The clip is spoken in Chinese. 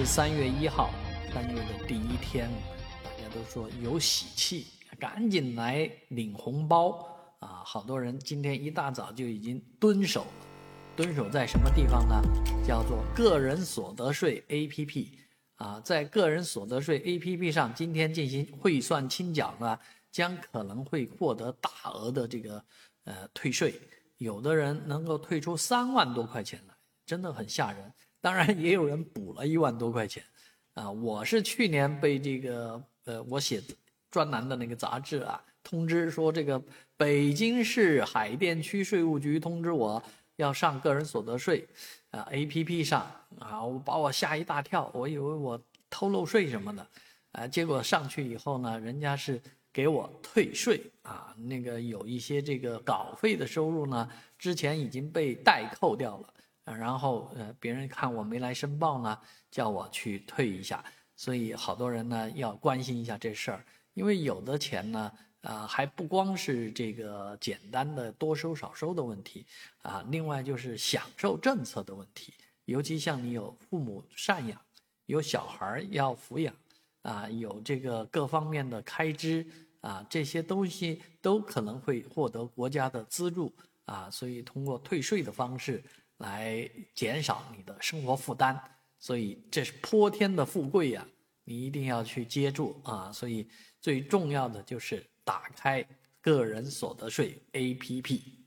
是三月一号，三月的第一天，大家都说有喜气，赶紧来领红包啊！好多人今天一大早就已经蹲守了，蹲守在什么地方呢？叫做个人所得税 APP 啊，在个人所得税 APP 上，今天进行汇算清缴呢，将可能会获得大额的这个呃退税，有的人能够退出三万多块钱来，真的很吓人。当然也有人补了一万多块钱，啊，我是去年被这个呃，我写专栏的那个杂志啊通知说，这个北京市海淀区税务局通知我要上个人所得税啊 APP 上啊，我把我吓一大跳，我以为我偷漏税什么的，啊，结果上去以后呢，人家是给我退税啊，那个有一些这个稿费的收入呢，之前已经被代扣掉了。然后呃，别人看我没来申报呢，叫我去退一下，所以好多人呢要关心一下这事儿，因为有的钱呢，啊，还不光是这个简单的多收少收的问题，啊，另外就是享受政策的问题，尤其像你有父母赡养，有小孩要抚养，啊，有这个各方面的开支，啊，这些东西都可能会获得国家的资助，啊，所以通过退税的方式。来减少你的生活负担，所以这是泼天的富贵呀，你一定要去接住啊！所以最重要的就是打开个人所得税 APP。